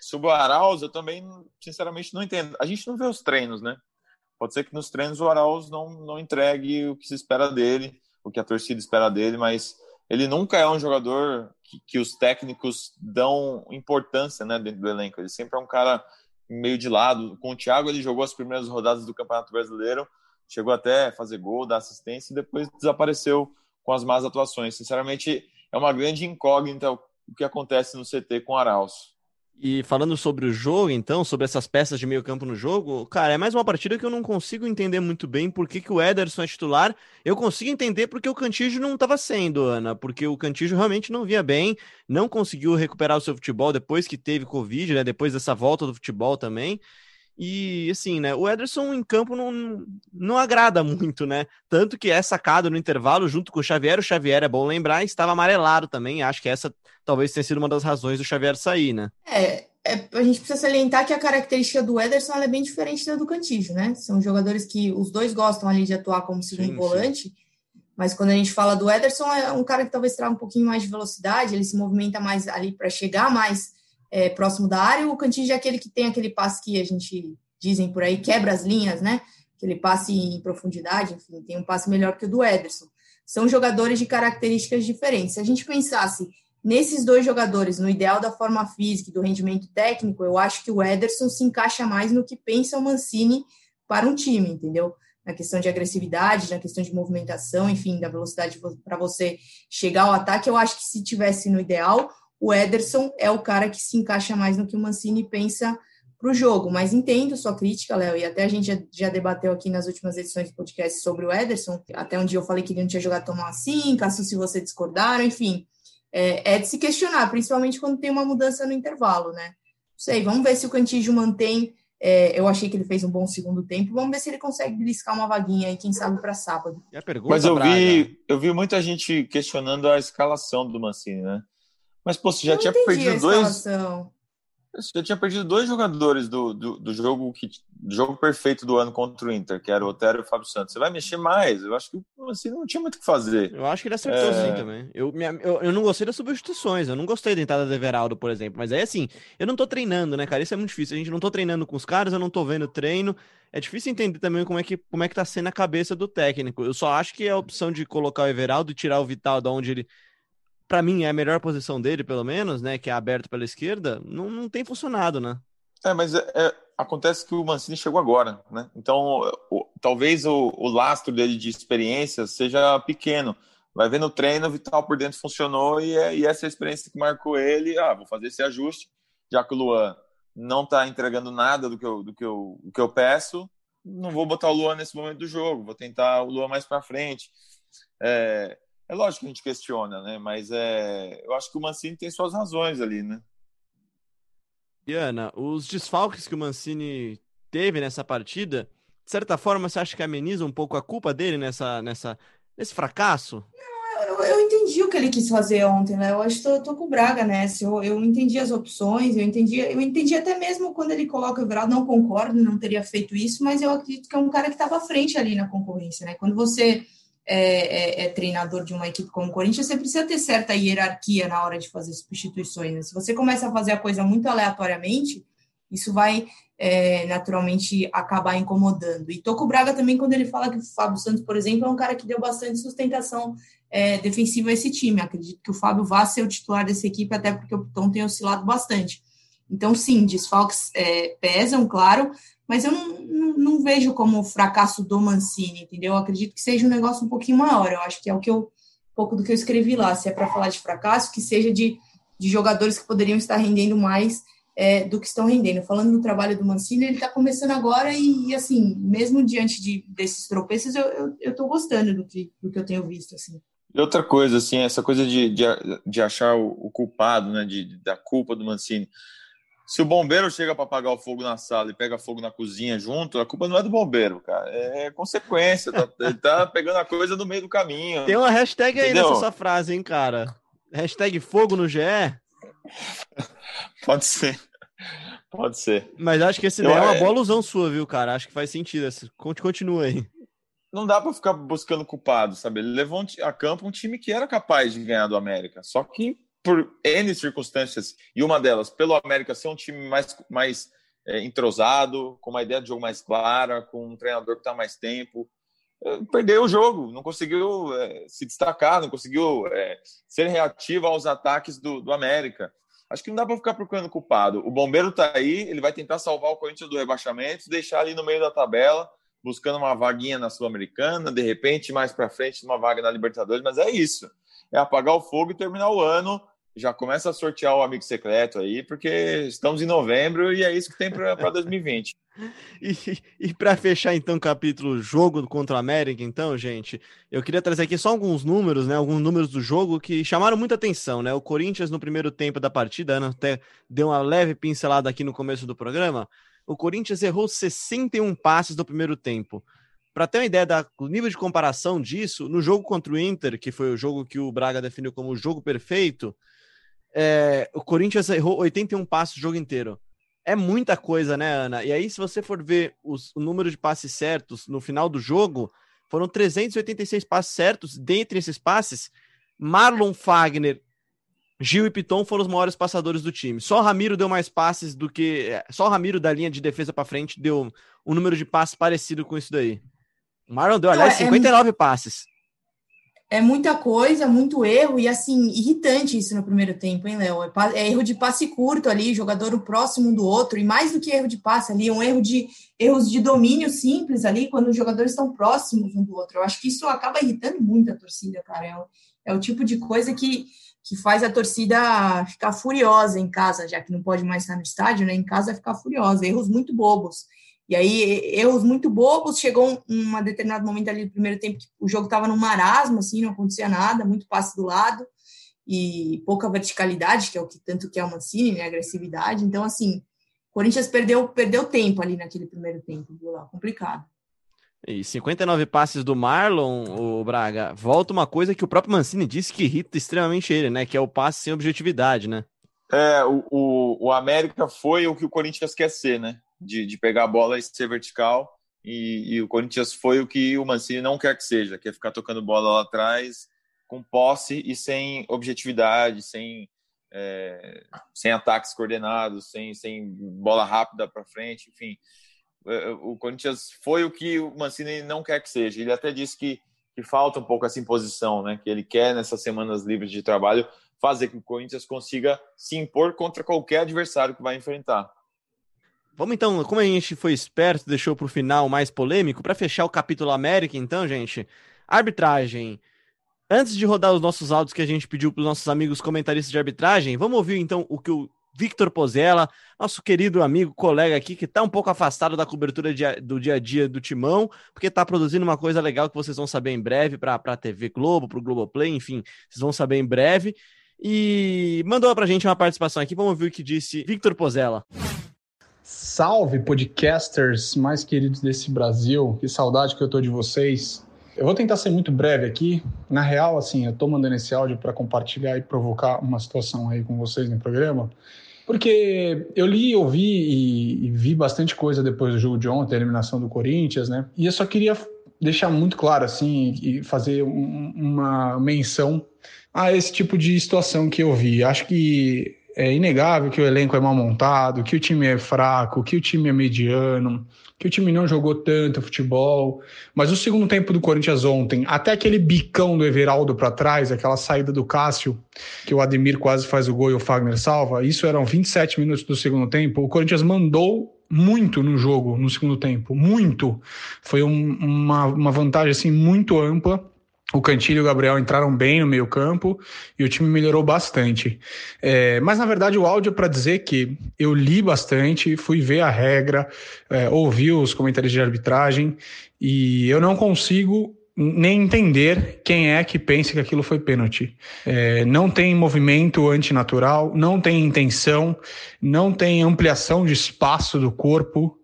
Sobre o Arauz, eu também, sinceramente, não entendo. A gente não vê os treinos, né? Pode ser que nos treinos o Arauz não, não entregue o que se espera dele, o que a torcida espera dele, mas ele nunca é um jogador que, que os técnicos dão importância né, dentro do elenco. Ele sempre é um cara meio de lado. Com o Thiago, ele jogou as primeiras rodadas do Campeonato Brasileiro, chegou até fazer gol, dar assistência e depois desapareceu com as más atuações. Sinceramente, é uma grande incógnita o que acontece no CT com o Arauz. E falando sobre o jogo, então, sobre essas peças de meio campo no jogo, cara, é mais uma partida que eu não consigo entender muito bem por que, que o Ederson é titular. Eu consigo entender porque o Cantígio não estava sendo, Ana, porque o Cantígio realmente não via bem, não conseguiu recuperar o seu futebol depois que teve Covid, né, depois dessa volta do futebol também. E assim, né? O Ederson em campo não, não agrada [LAUGHS] muito, né? Tanto que é sacado no intervalo junto com o Xavier. O Xavier, é bom lembrar, estava amarelado também. Acho que essa talvez tenha sido uma das razões do Xavier sair, né? É, é a gente precisa salientar que a característica do Ederson é bem diferente da do Cantígio, né? São jogadores que os dois gostam ali de atuar como segundo sim, volante. Sim. Mas quando a gente fala do Ederson, é um cara que talvez traga um pouquinho mais de velocidade, ele se movimenta mais ali para chegar mais é, próximo da área, o Cantinho é aquele que tem aquele passe que a gente dizem por aí, quebra as linhas, né? Aquele passe em profundidade, enfim, tem um passe melhor que o do Ederson. São jogadores de características diferentes. Se a gente pensasse nesses dois jogadores, no ideal da forma física e do rendimento técnico, eu acho que o Ederson se encaixa mais no que pensa o Mancini para um time, entendeu? Na questão de agressividade, na questão de movimentação, enfim, da velocidade para você chegar ao ataque, eu acho que se tivesse no ideal, o Ederson é o cara que se encaixa mais no que o Mancini pensa para o jogo. Mas entendo sua crítica, Léo, e até a gente já, já, debateu aqui nas últimas edições do podcast sobre o Ederson. Até um dia eu falei que ele não tinha jogado tão assim, caso se você discordaram, enfim. É, é, de se questionar, principalmente quando tem uma mudança no intervalo, né? Não sei, vamos ver se o Cantígio mantém. É, eu achei que ele fez um bom segundo tempo. Vamos ver se ele consegue beliscar uma vaguinha aí, quem sabe, para sábado. Pergunta, Mas eu vi, eu vi muita gente questionando a escalação do Mancini, né? Mas, pô, você já tinha perdido dois. Você já tinha perdido dois jogadores do, do, do, jogo que, do jogo perfeito do ano contra o Inter, que era o Otero e o Fábio Santos. Você vai mexer mais? Eu acho que assim, não tinha muito o que fazer. Eu acho que ele acertou é... sim também. Eu, minha, eu, eu, não gostei das substituições. Eu não gostei da entrada do Everaldo, por exemplo. Mas aí, assim, eu não tô treinando, né, cara? Isso é muito difícil. A gente não tô treinando com os caras, eu não tô vendo treino. É difícil entender também como é que, como é que tá sendo a cabeça do técnico. Eu só acho que a opção de colocar o Everaldo e tirar o Vital da onde ele para mim é a melhor posição dele, pelo menos, né? Que é aberto pela esquerda, não, não tem funcionado, né? É, mas é, é, acontece que o Mancini chegou agora, né? Então, o, talvez o, o, lastro dele de experiência seja pequeno. Vai ver no treino, o Vital por dentro funcionou e, é, e essa é experiência que marcou ele. Ah, vou fazer esse ajuste, já que o Luan não está entregando nada do que, eu, do, que eu, do que eu peço, não vou botar o Luan nesse momento do jogo, vou tentar o Luan mais para frente. É, é lógico que a gente questiona, né? Mas é, eu acho que o Mancini tem suas razões ali, né? Diana, os desfalques que o Mancini teve nessa partida, de certa forma, você acha que ameniza um pouco a culpa dele nessa, nessa, nesse fracasso? Não, eu, eu entendi o que ele quis fazer ontem, né? Eu acho que tô, tô com o Braga nessa. Eu, eu entendi as opções, eu entendi, eu entendi até mesmo quando ele coloca o Everaldo, não concordo, não teria feito isso, mas eu acredito que é um cara que estava à frente ali na concorrência, né? Quando você é, é, é, treinador de uma equipe como o Corinthians, você precisa ter certa hierarquia na hora de fazer substituições. Né? Se você começa a fazer a coisa muito aleatoriamente, isso vai é, naturalmente acabar incomodando. E Toco Braga também, quando ele fala que o Fábio Santos, por exemplo, é um cara que deu bastante sustentação é, defensiva a esse time. Acredito que o Fábio vá ser o titular dessa equipe, até porque o Tom tem oscilado bastante. Então, sim, desfalques é, pesam, claro, mas eu não, não, não, vejo como o fracasso do Mancini, entendeu? Eu acredito que seja um negócio um pouquinho maior. Eu acho que é o que eu, um pouco do que eu escrevi lá. Se é para falar de fracasso, que seja de, de jogadores que poderiam estar rendendo mais é, do que estão rendendo. Falando do trabalho do Mancini, ele está começando agora e, e, assim, mesmo diante de, desses tropeços, eu estou gostando do que, do que eu tenho visto, assim. E outra coisa, assim, essa coisa de, de, de achar o, o culpado, né, de, da culpa do Mancini. Se o bombeiro chega para apagar o fogo na sala e pega fogo na cozinha junto, a culpa não é do bombeiro, cara. É consequência. Tá, ele tá [LAUGHS] pegando a coisa no meio do caminho. Tem uma hashtag aí nessa sua frase, hein, cara? Hashtag fogo no GE? [LAUGHS] Pode ser. Pode ser. Mas acho que esse daí é uma é... boa alusão sua, viu, cara? Acho que faz sentido. Continua aí. Não dá para ficar buscando culpado, sabe? Ele levou a campo um time que era capaz de ganhar do América. Só que por N circunstâncias, e uma delas, pelo América ser um time mais, mais é, entrosado, com uma ideia de jogo mais clara, com um treinador que está mais tempo, é, perdeu o jogo, não conseguiu é, se destacar, não conseguiu é, ser reativo aos ataques do, do América. Acho que não dá para ficar procurando culpado. O Bombeiro está aí, ele vai tentar salvar o Corinthians do rebaixamento, deixar ali no meio da tabela, buscando uma vaguinha na Sul-Americana, de repente mais para frente uma vaga na Libertadores, mas é isso. É apagar o fogo e terminar o ano já começa a sortear o amigo secreto aí, porque estamos em novembro e é isso que tem para 2020. [LAUGHS] e e para fechar então o capítulo jogo contra o América, então, gente, eu queria trazer aqui só alguns números, né? Alguns números do jogo que chamaram muita atenção, né? O Corinthians no primeiro tempo da partida, Ana até deu uma leve pincelada aqui no começo do programa. O Corinthians errou 61 passes no primeiro tempo. Para ter uma ideia do nível de comparação disso, no jogo contra o Inter, que foi o jogo que o Braga definiu como o jogo perfeito, é, o Corinthians errou 81 passes o jogo inteiro. É muita coisa, né, Ana? E aí, se você for ver os, o número de passes certos no final do jogo, foram 386 passes certos. Dentre esses passes, Marlon Fagner, Gil e Piton foram os maiores passadores do time. Só Ramiro deu mais passes do que. É, só Ramiro da linha de defesa para frente deu um número de passes parecido com isso daí. O Marlon deu, aliás, 59 é... passes é muita coisa, muito erro, e assim, irritante isso no primeiro tempo, hein, Léo? É, é, erro de passe curto ali, jogador próximo um do outro, e mais do que erro de passe ali, um erro de erros de domínio simples ali, quando os jogadores estão próximos um do outro. Eu acho que isso acaba irritando muito a torcida, cara. É o, é o tipo de coisa que, que faz a torcida ficar furiosa em casa, já que não pode mais estar no estádio, né? Em casa ficar furiosa, erros muito bobos. E aí, erros muito bobos, chegou um, um determinado momento ali do primeiro tempo que o jogo estava no marasmo, assim, não acontecia nada, muito passe do lado e pouca verticalidade, que é o que tanto que é o Mancini, né, agressividade. Então, assim, o Corinthians perdeu, perdeu tempo ali naquele primeiro tempo, viu lá, complicado. E 59 passes do Marlon, o Braga, volta uma coisa que o próprio Mancini disse que irrita extremamente ele, né? Que é o passe sem objetividade, né? É, o, o, o América foi o que o Corinthians quer ser, né? De, de pegar a bola e ser vertical. E, e, o Corinthians foi o que o Mancini não quer que seja, quer ficar tocando bola lá atrás com posse e sem objetividade, sem, é, sem ataques coordenados, sem, sem bola rápida para frente, enfim. É, o Corinthians foi o que o Mancini não quer que seja. Ele até disse que, que falta um pouco essa imposição, né? Que ele quer nessas semanas livres de trabalho fazer que o Corinthians consiga se impor contra qualquer adversário que vai enfrentar. Vamos então, como a gente foi esperto, deixou para o final mais polêmico, para fechar o capítulo América, então, gente, arbitragem. Antes de rodar os nossos áudios que a gente pediu para os nossos amigos comentaristas de arbitragem, vamos ouvir então o que o Victor Pozella, nosso querido amigo, colega aqui, que está um pouco afastado da cobertura de, do dia a dia do Timão, porque está produzindo uma coisa legal que vocês vão saber em breve para a TV Globo, para o Globoplay, enfim, vocês vão saber em breve. E mandou para a gente uma participação aqui, vamos ouvir o que disse Victor Pozella. Salve, podcasters mais queridos desse Brasil, que saudade que eu tô de vocês. Eu vou tentar ser muito breve aqui. Na real, assim, eu tô mandando esse áudio para compartilhar e provocar uma situação aí com vocês no programa, porque eu li, ouvi e, e vi bastante coisa depois do jogo de ontem, a eliminação do Corinthians, né? E eu só queria deixar muito claro, assim, e fazer um, uma menção a esse tipo de situação que eu vi. Acho que é inegável que o elenco é mal montado, que o time é fraco, que o time é mediano, que o time não jogou tanto futebol. Mas o segundo tempo do Corinthians ontem, até aquele bicão do Everaldo para trás, aquela saída do Cássio, que o Ademir quase faz o gol e o Fagner salva, isso eram 27 minutos do segundo tempo. O Corinthians mandou muito no jogo no segundo tempo, muito. Foi um, uma, uma vantagem assim muito ampla o Cantilho e o Gabriel entraram bem no meio campo e o time melhorou bastante. É, mas na verdade o áudio é para dizer que eu li bastante, fui ver a regra, é, ouvi os comentários de arbitragem e eu não consigo nem entender quem é que pensa que aquilo foi pênalti. É, não tem movimento antinatural, não tem intenção, não tem ampliação de espaço do corpo.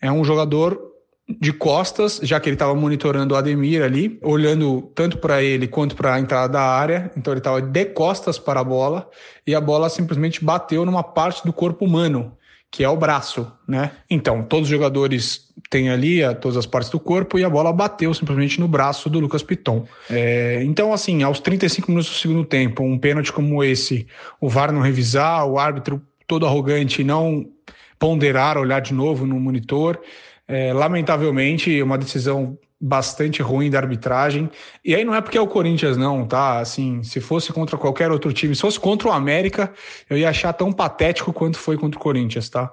É um jogador de costas, já que ele estava monitorando o Ademir ali, olhando tanto para ele quanto para a entrada da área. Então ele estava de costas para a bola e a bola simplesmente bateu numa parte do corpo humano, que é o braço, né? Então, todos os jogadores têm ali a, todas as partes do corpo e a bola bateu simplesmente no braço do Lucas Piton. É, então, assim, aos 35 minutos do segundo tempo, um pênalti como esse, o VAR não revisar, o árbitro todo arrogante não ponderar, olhar de novo no monitor. É, lamentavelmente, uma decisão bastante ruim da arbitragem. E aí não é porque é o Corinthians, não, tá? Assim, se fosse contra qualquer outro time, se fosse contra o América, eu ia achar tão patético quanto foi contra o Corinthians, tá?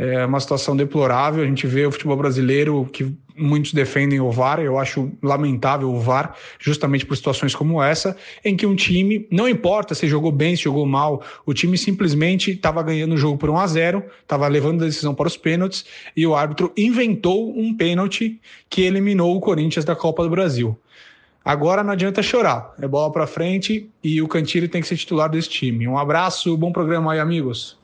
É uma situação deplorável. A gente vê o futebol brasileiro que muitos defendem o VAR. Eu acho lamentável o VAR, justamente por situações como essa, em que um time, não importa se jogou bem, se jogou mal, o time simplesmente estava ganhando o jogo por 1 a 0 estava levando a decisão para os pênaltis e o árbitro inventou um pênalti que eliminou o Corinthians da Copa do Brasil. Agora não adianta chorar, é bola para frente e o Cantilho tem que ser titular desse time. Um abraço, bom programa aí, amigos.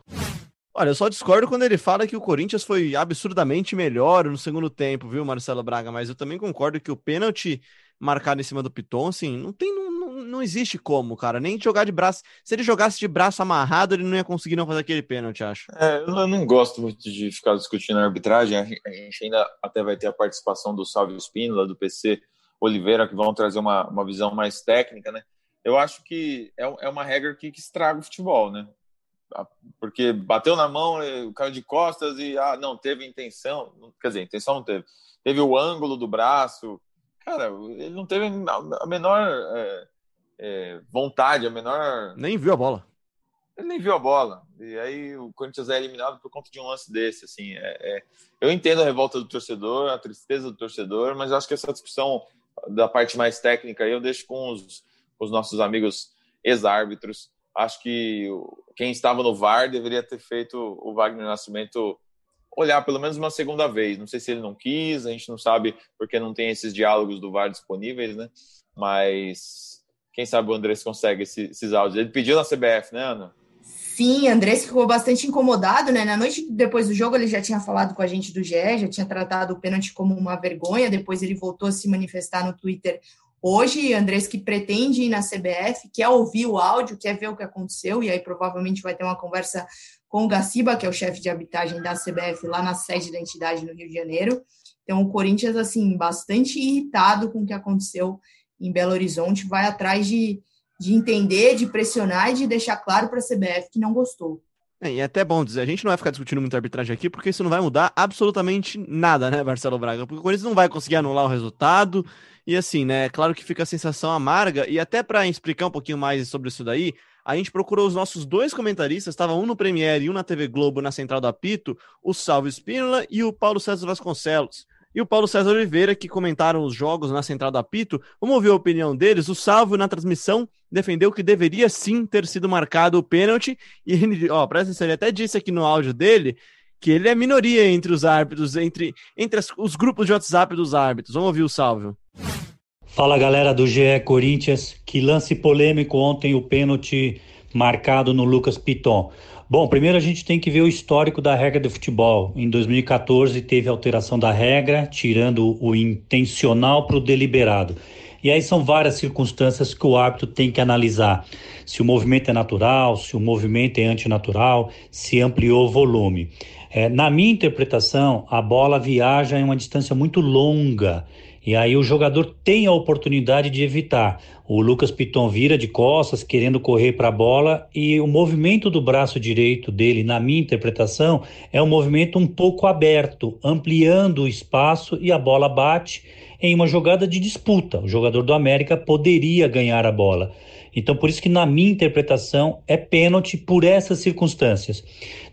Olha, eu só discordo quando ele fala que o Corinthians foi absurdamente melhor no segundo tempo, viu, Marcelo Braga? Mas eu também concordo que o pênalti marcado em cima do Piton, assim, não tem, não, não, existe como, cara. Nem jogar de braço. Se ele jogasse de braço amarrado, ele não ia conseguir não fazer aquele pênalti, acho. É, eu não gosto muito de ficar discutindo a arbitragem. A gente ainda até vai ter a participação do Salve Espínola, do PC Oliveira, que vão trazer uma, uma visão mais técnica, né? Eu acho que é, é uma regra que, que estraga o futebol, né? Porque bateu na mão, o cara de costas e ah, não teve intenção, quer dizer, intenção não teve. Teve o ângulo do braço, cara, ele não teve a menor é, é, vontade, a menor. Nem viu a bola. Ele nem viu a bola. E aí o Corinthians é eliminado por conta de um lance desse. Assim, é, é... eu entendo a revolta do torcedor, a tristeza do torcedor, mas acho que essa discussão da parte mais técnica eu deixo com os, os nossos amigos ex-árbitros acho que quem estava no VAR deveria ter feito o Wagner Nascimento olhar pelo menos uma segunda vez. Não sei se ele não quis, a gente não sabe porque não tem esses diálogos do VAR disponíveis, né? Mas quem sabe o Andrés consegue esses, esses áudios. Ele pediu na CBF, né, Ana? Sim, Andrés ficou bastante incomodado, né? Na noite depois do jogo, ele já tinha falado com a gente do GE, já tinha tratado o pênalti como uma vergonha. Depois ele voltou a se manifestar no Twitter hoje. Andrés que pretende ir na CBF, quer ouvir o áudio, quer ver o que aconteceu, e aí provavelmente vai ter uma conversa com o Gaciba, que é o chefe de habitagem da CBF, lá na sede da entidade no Rio de Janeiro. Então, o Corinthians, assim, bastante irritado com o que aconteceu em Belo Horizonte, vai atrás de de entender, de pressionar e de deixar claro para a CBF que não gostou. É, e é até bom dizer, a gente não vai ficar discutindo muito arbitragem aqui, porque isso não vai mudar absolutamente nada, né, Marcelo Braga? Porque o Corinthians não vai conseguir anular o resultado. E assim, né, claro que fica a sensação amarga. E até para explicar um pouquinho mais sobre isso daí, a gente procurou os nossos dois comentaristas, estava um no Premiere e um na TV Globo, na Central do Apito, o Salvo Espínola e o Paulo César Vasconcelos e o Paulo César Oliveira, que comentaram os jogos na Central do Apito. Vamos ouvir a opinião deles. O Salvo, na transmissão, defendeu que deveria sim ter sido marcado o pênalti. E ele, ó, presta atenção, ele até disse aqui no áudio dele que ele é minoria entre os árbitros, entre, entre as, os grupos de WhatsApp dos árbitros. Vamos ouvir o Salvo. Fala galera do GE Corinthians, que lance polêmico ontem o pênalti marcado no Lucas Piton. Bom, primeiro a gente tem que ver o histórico da regra do futebol. Em 2014 teve alteração da regra, tirando o intencional para o deliberado. E aí são várias circunstâncias que o árbitro tem que analisar. Se o movimento é natural, se o movimento é antinatural, se ampliou o volume. É, na minha interpretação, a bola viaja em uma distância muito longa e aí o jogador tem a oportunidade de evitar. O Lucas Piton vira de costas, querendo correr para a bola, e o movimento do braço direito dele, na minha interpretação, é um movimento um pouco aberto, ampliando o espaço e a bola bate em uma jogada de disputa. O jogador do América poderia ganhar a bola. Então, por isso que na minha interpretação é pênalti por essas circunstâncias.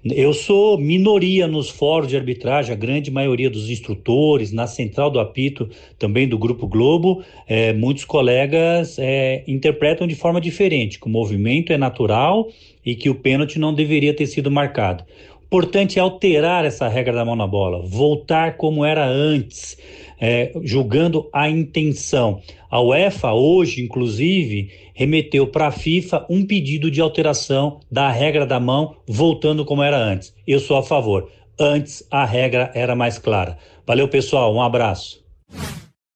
Eu sou minoria nos fóruns de arbitragem, a grande maioria dos instrutores, na central do apito, também do Grupo Globo, é, muitos colegas é, interpretam de forma diferente, que o movimento é natural e que o pênalti não deveria ter sido marcado. Importante é alterar essa regra da mão na bola, voltar como era antes, é, julgando a intenção. A UEFA, hoje, inclusive, remeteu para a FIFA um pedido de alteração da regra da mão, voltando como era antes. Eu sou a favor. Antes a regra era mais clara. Valeu, pessoal. Um abraço.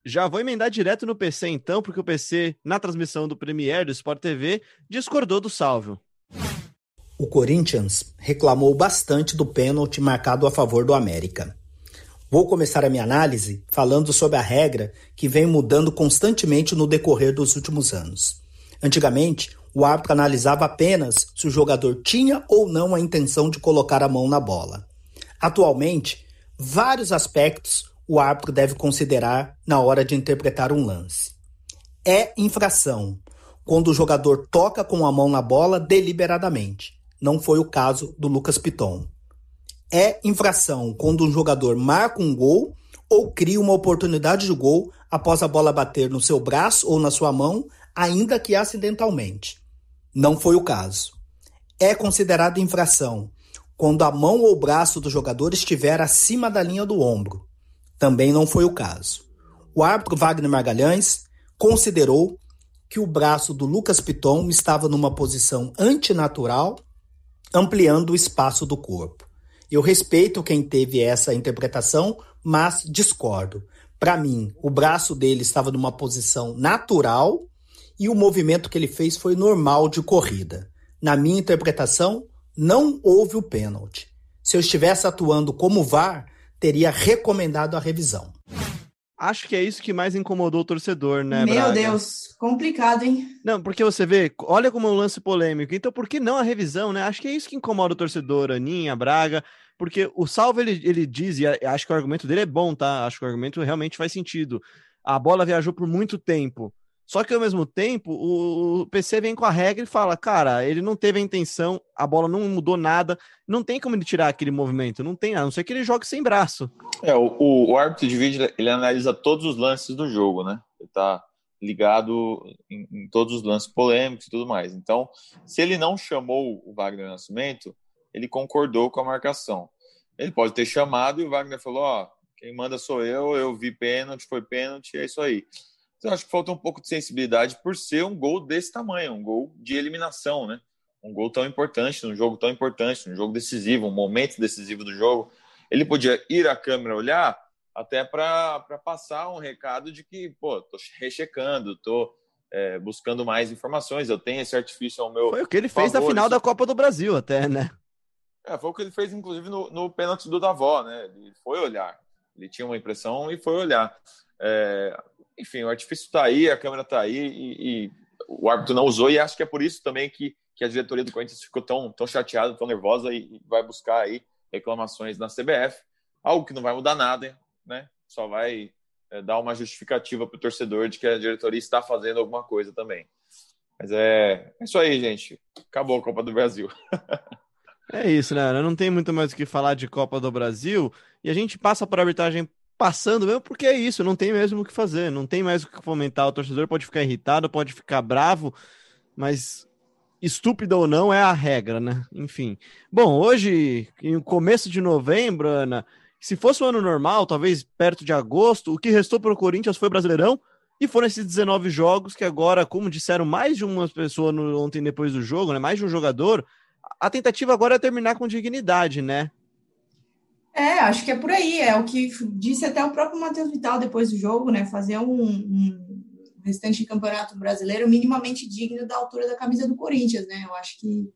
Já vou emendar direto no PC então, porque o PC, na transmissão do Premier do Sport TV, discordou do salvo. O Corinthians reclamou bastante do pênalti marcado a favor do América. Vou começar a minha análise falando sobre a regra que vem mudando constantemente no decorrer dos últimos anos. Antigamente, o árbitro analisava apenas se o jogador tinha ou não a intenção de colocar a mão na bola. Atualmente, vários aspectos o árbitro deve considerar na hora de interpretar um lance. É infração quando o jogador toca com a mão na bola deliberadamente. Não foi o caso do Lucas Piton. É infração quando um jogador marca um gol ou cria uma oportunidade de gol após a bola bater no seu braço ou na sua mão ainda que acidentalmente. Não foi o caso. É considerado infração quando a mão ou braço do jogador estiver acima da linha do ombro. Também não foi o caso. O árbitro Wagner Magalhães considerou que o braço do Lucas Piton estava numa posição antinatural, ampliando o espaço do corpo. Eu respeito quem teve essa interpretação, mas discordo. Para mim, o braço dele estava numa posição natural e o movimento que ele fez foi normal de corrida. Na minha interpretação, não houve o pênalti. Se eu estivesse atuando como VAR, teria recomendado a revisão. Acho que é isso que mais incomodou o torcedor, né, Meu Braga? Deus, complicado, hein? Não, porque você vê, olha como é um lance polêmico. Então, por que não a revisão, né? Acho que é isso que incomoda o torcedor, Aninha, Braga, porque o Salvo, ele, ele diz, e acho que o argumento dele é bom, tá? Acho que o argumento realmente faz sentido. A bola viajou por muito tempo. Só que ao mesmo tempo, o PC vem com a regra e fala: cara, ele não teve a intenção, a bola não mudou nada, não tem como ele tirar aquele movimento, não tem, a não ser que ele jogue sem braço. É, o, o, o árbitro de vídeo ele analisa todos os lances do jogo, né? Ele tá ligado em, em, todos os lances polêmicos e tudo mais. Então, se ele não chamou o Wagner Nascimento, ele concordou com a marcação. Ele pode ter chamado e o Wagner falou: ó, oh, quem manda sou eu, eu vi pênalti, foi pênalti, é isso aí. Então, acho que falta um pouco de sensibilidade por ser um gol desse tamanho, um gol de eliminação, né? um gol tão importante, num jogo tão importante, num jogo decisivo, um momento decisivo do jogo. Ele podia ir à câmera olhar até para passar um recado de que, pô, tô rechecando, tô é, buscando mais informações, eu tenho esse artifício ao meu. Foi o que ele fez na final da Copa do Brasil, até, né? É, foi o que ele fez, inclusive, no, no pênalti do Davó, né? Ele foi olhar. Ele tinha uma impressão e foi olhar. É, enfim, o artifício está aí, a câmera está aí e, e, o árbitro não usou, e acho que é por isso também que, que a diretoria do Corinthians ficou tão, tão chateada, tão nervosa e, e vai buscar aí reclamações na CBF. Algo que não vai mudar nada, né? Só vai é, dar uma justificativa para o torcedor de que a diretoria está fazendo alguma coisa também. Mas é, é isso aí, gente. Acabou a Copa do Brasil. [LAUGHS] é isso, né? Não tem muito mais o que falar de Copa do Brasil e a gente passa por arbitragem passando mesmo, porque é isso, não tem mesmo o que fazer, não tem mais o que fomentar. O torcedor pode ficar irritado, pode ficar bravo, mas estúpido ou não é a regra, né? Enfim. Bom, hoje, em começo de novembro, Ana, se fosse um ano normal, talvez perto de agosto, o que restou para o Corinthians foi Brasileirão e foram esses 19 jogos que agora, como disseram mais de uma pessoa no, ontem depois do jogo, né? Mais de um jogador, a tentativa agora é terminar com dignidade, né? É, acho que é por aí. É o que disse até o próprio Matheus Vital depois do jogo, né? Fazer um, um restante de campeonato brasileiro minimamente digno da altura da camisa do Corinthians, né? Eu acho que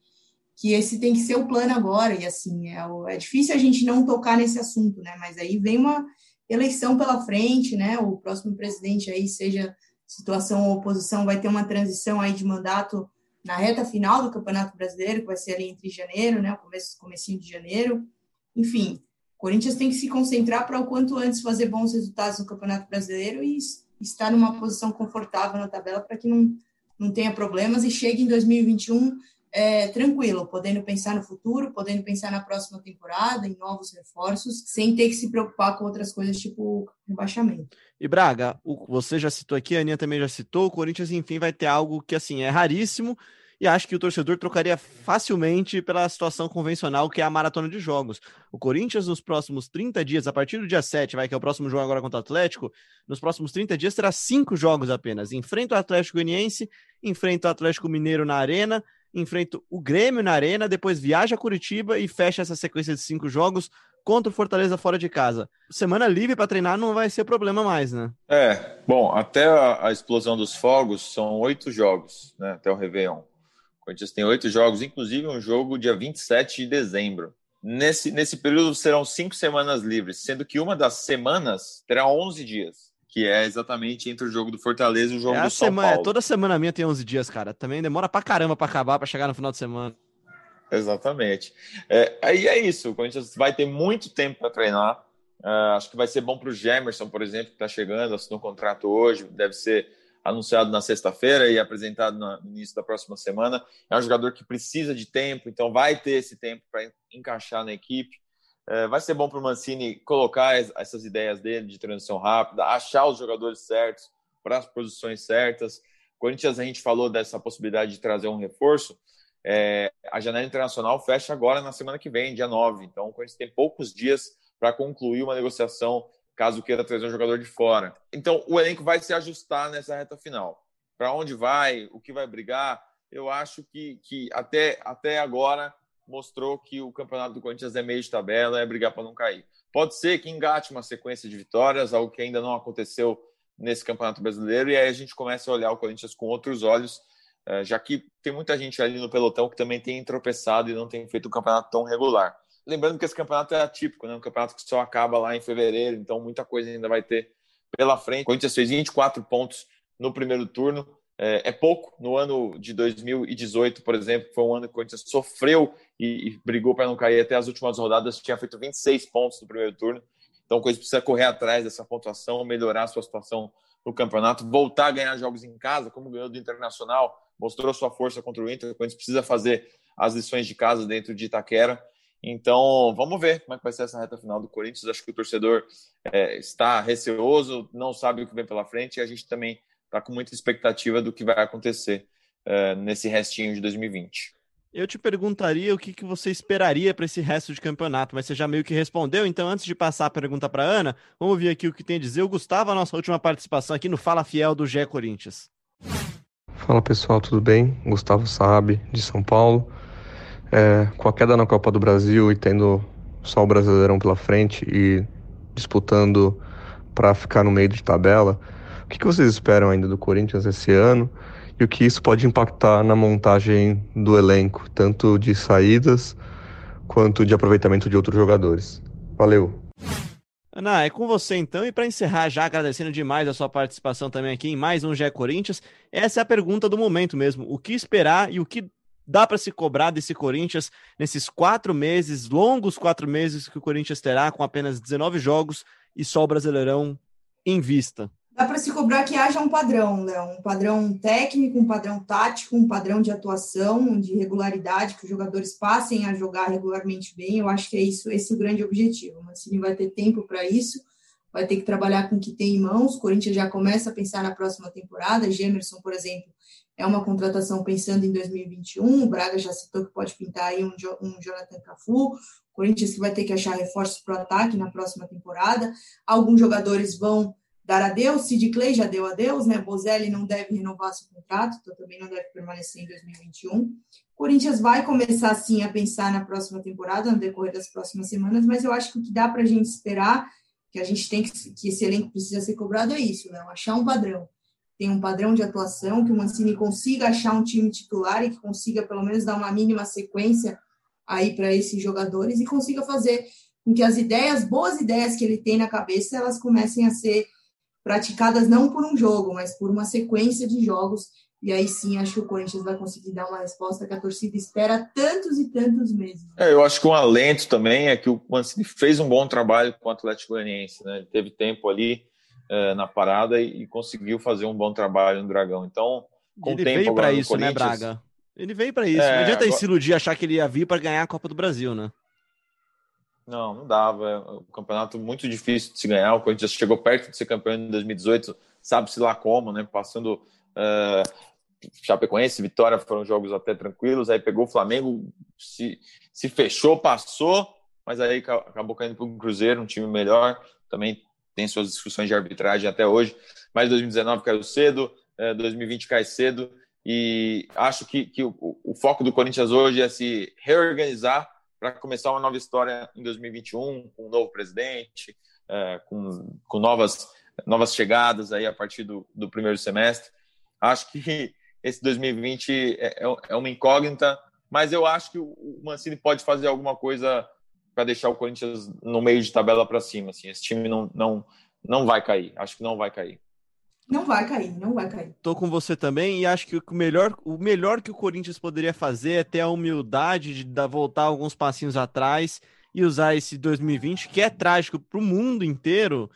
que esse tem que ser o plano agora, e assim, é, é difícil a gente não tocar nesse assunto, né? Mas aí vem uma eleição pela frente, né? O próximo presidente aí, seja situação ou oposição, vai ter uma transição aí de mandato na reta final do Campeonato Brasileiro, que vai ser ali entre janeiro, né? Começo, comecinho de janeiro. Enfim, Corinthians tem que se concentrar para o quanto antes fazer bons resultados no Campeonato Brasileiro e estar numa posição confortável na tabela para que não, não tenha problemas e chegue em 2021 é, tranquilo, podendo pensar no futuro, podendo pensar na próxima temporada, em novos reforços, sem ter que se preocupar com outras coisas tipo rebaixamento. E Braga, o, você já citou aqui, a Aninha também já citou, o Corinthians, enfim, vai ter algo que assim é raríssimo e acho que o torcedor trocaria facilmente pela situação convencional que é a maratona de jogos. O Corinthians, nos próximos 30 dias, a partir do dia 7, vai que é o próximo jogo agora contra o Atlético, nos próximos 30 dias terá cinco jogos apenas. Enfrenta o Atlético Goianiense, enfrenta o Atlético Mineiro na Arena, enfrenta o Grêmio na Arena, depois viaja a Curitiba e fecha essa sequência de cinco jogos contra o Fortaleza fora de casa. Semana livre para treinar não vai ser problema mais, né? É, bom, até a, a, explosão dos fogos são oito jogos, né? Até o Réveillon. Corinthians tem oito jogos, inclusive um jogo dia 27 de dezembro. Nesse, nesse período serão cinco semanas livres, sendo que uma das semanas terá 11 dias que é exatamente entre o jogo do Fortaleza e o jogo é do São semana, é, Paulo. É, toda semana minha tem 11 dias, cara. Também demora pra caramba pra acabar, pra chegar no final de semana. Exatamente. É, aí é isso, o Corinthians vai ter muito tempo para treinar. Uh, acho que vai ser bom para o Gemerson, por exemplo, que está chegando, assinou um contrato hoje, deve ser anunciado na sexta-feira e apresentado no início da próxima semana. É um jogador que precisa de tempo, então vai ter esse tempo para encaixar na equipe. É, vai ser bom para o Mancini colocar essas ideias dele de transição rápida, achar os jogadores certos para as posições certas. Corinthians, a gente falou dessa possibilidade de trazer um reforço. É, a janela internacional fecha agora na semana que vem, dia 9. Então, o Corinthians tem poucos dias para concluir uma negociação, caso queira trazer um jogador de fora. Então, o elenco vai se ajustar nessa reta final. Para onde vai, o que vai brigar, eu acho que, que até, até agora mostrou que o campeonato do Corinthians é meio de tabela, é brigar para não cair. Pode ser que engate uma sequência de vitórias, algo que ainda não aconteceu nesse campeonato brasileiro, e aí a gente começa a olhar o Corinthians com outros olhos, eh, já que tem muita gente ali no pelotão que também tem tropeçado e não tem feito um campeonato tão regular. Lembrando que esse campeonato é atípico, né? um campeonato que só acaba lá em fevereiro, então muita coisa ainda vai ter pela frente. O Corinthians fez 24 pontos no primeiro turno, é, é, pouco. No ano de 2018, por exemplo, foi um ano que o Corinthians sofreu e, e brigou para não cair até as últimas rodadas, tinha feito 26 pontos no primeiro turno. Então o Corinthians precisa correr atrás dessa pontuação, melhorar a sua situação no campeonato, voltar a ganhar jogos em casa, como ganhou do Internacional, mostrou sua força contra o Inter. O Corinthians precisa fazer as lições de casa dentro de Itaquera. Então, vamos ver como é que vai ser essa reta final do Corinthians. Acho que o torcedor é, está receoso, não sabe o que vem pela frente, e a gente também está com muita expectativa do que vai acontecer uh, nesse restinho de 2020. Eu te perguntaria o que, que você esperaria para esse resto de campeonato, mas você já meio que respondeu. Então, antes de passar a pergunta para Ana, vamos ouvir aqui o que tem a dizer o Gustavo, a nossa última participação aqui no Fala Fiel do Gé Corinthians. Fala pessoal, tudo bem? Gustavo Saab, de São Paulo. É, com a queda na Copa do Brasil e tendo só o Brasileirão pela frente e disputando para ficar no meio de tabela, o que, que vocês esperam ainda do Corinthians esse ano e o que isso pode impactar na montagem do elenco, tanto de saídas quanto de aproveitamento de outros jogadores? Valeu! Ana, é com você então, e para encerrar já agradecendo demais a sua participação também aqui em mais um GE Corinthians, essa é a pergunta do momento mesmo, o que esperar e o que dá para se cobrar desse Corinthians nesses quatro meses, longos quatro meses que o Corinthians terá, com apenas 19 jogos e só o Brasileirão em vista? Dá para se cobrar que haja um padrão, Léo, um padrão técnico, um padrão tático, um padrão de atuação, de regularidade, que os jogadores passem a jogar regularmente bem. Eu acho que é isso, esse é o grande objetivo. O Mancini vai ter tempo para isso, vai ter que trabalhar com o que tem em mãos. O Corinthians já começa a pensar na próxima temporada. Gemerson, por exemplo, é uma contratação pensando em 2021. O Braga já citou que pode pintar aí um, um Jonathan Cafu. O Corinthians que vai ter que achar reforços para o ataque na próxima temporada. Alguns jogadores vão dar adeus. Sid Clay já deu adeus, né? Bozelli não deve renovar seu contrato, então também não deve permanecer em 2021. O Corinthians vai começar, sim, a pensar na próxima temporada, no decorrer das próximas semanas, mas eu acho que o que dá para a gente esperar, que a gente tem que, que esse elenco precisa ser cobrado é isso, né? Achar um padrão tem um padrão de atuação, que o Mancini consiga achar um time titular e que consiga pelo menos dar uma mínima sequência aí para esses jogadores e consiga fazer com que as ideias, boas ideias que ele tem na cabeça, elas comecem a ser praticadas não por um jogo, mas por uma sequência de jogos. E aí sim, acho que o Corinthians vai conseguir dar uma resposta que a torcida espera tantos e tantos meses. É, eu acho que um alento também é que o Mancini fez um bom trabalho com o Atlético Goianiense, né? Ele teve tempo ali é, na parada e, e, conseguiu fazer um bom trabalho no Dragão. Então, com ele tempo veio para isso, né, Braga? Ele veio para isso. É, não adianta agora... se iludir achar que ele ia vir para ganhar a Copa do Brasil, né? Não, não dava. É um campeonato muito difícil de se ganhar. O Corinthians chegou perto de ser campeão em 2018, sabe-se lá como, né? Passando uh, Chapecoense, Vitória foram jogos até tranquilos. Aí pegou o Flamengo, se, se fechou, passou, mas aí acabou caindo para o Cruzeiro, um time melhor. Também tem suas discussões de arbitragem até hoje, mas 2019 caiu cedo, 2020 é, cai cedo, e acho que, que o, o foco do Corinthians hoje é se reorganizar para começar uma nova história em 2021, com um novo presidente, é, com, com novas, novas chegadas aí a partir do, do primeiro semestre. Acho que esse 2020 é, é, é uma incógnita, mas eu acho que o Mancini pode fazer alguma coisa para deixar o Corinthians no meio de tabela para cima. Assim, esse time não, não, não vai cair. Acho que não vai cair. Não vai cair, não vai cair. Tô com você também e acho que o melhor, o melhor que o Corinthians poderia fazer é ter a humildade de dar, voltar alguns passinhos atrás e usar esse 2020, que é trágico para o mundo inteiro,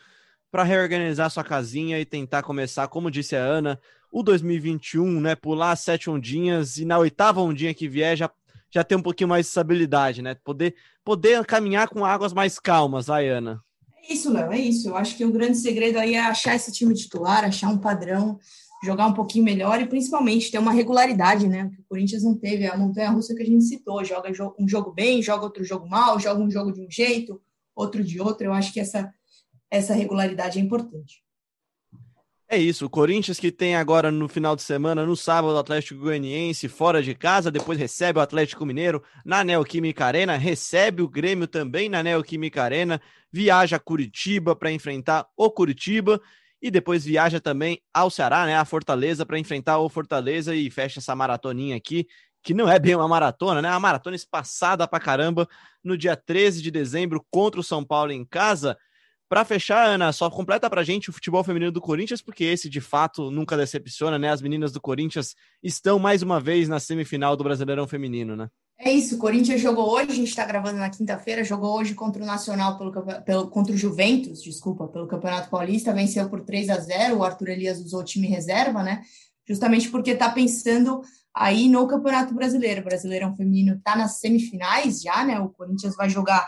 para reorganizar sua casinha e tentar começar, como disse a Ana, o 2021, né? Pular sete ondinhas e na oitava ondinha que vier já já ter um pouquinho mais de estabilidade, né? Poder, poder caminhar com águas mais calmas, vai, Ana. É isso, Léo, é isso. Eu acho que o grande segredo aí é achar esse time titular, achar um padrão, jogar um pouquinho melhor e principalmente ter uma regularidade, né? Que o Corinthians não teve, a montanha russa que a gente citou. Joga um jogo bem, joga outro jogo mal, joga um jogo de um jeito, outro de outro. Eu acho que essa, essa regularidade é importante. É isso, o Corinthians que tem agora no final de semana, no sábado, o Atlético Goianiense fora de casa, depois recebe o Atlético Mineiro na Neoquímica Arena, recebe o Grêmio também na Neoquímica Arena, viaja a Curitiba para enfrentar o Curitiba e depois viaja também ao Ceará, né, a Fortaleza para enfrentar o Fortaleza e fecha essa maratoninha aqui, que não é bem uma maratona, né? Uma maratona espaçada pra caramba no dia 13 de dezembro contra o São Paulo em casa. Para fechar, Ana, só completa para gente o futebol feminino do Corinthians, porque esse de fato nunca decepciona, né? As meninas do Corinthians estão mais uma vez na semifinal do Brasileirão Feminino, né? É isso, o Corinthians jogou hoje, a gente está gravando na quinta-feira, jogou hoje contra o Nacional, pelo, pelo, contra o Juventus, desculpa, pelo Campeonato Paulista, venceu por 3 a 0 o Arthur Elias usou o time reserva, né? Justamente porque está pensando aí no Campeonato Brasileiro. O Brasileirão Feminino está nas semifinais já, né? O Corinthians vai jogar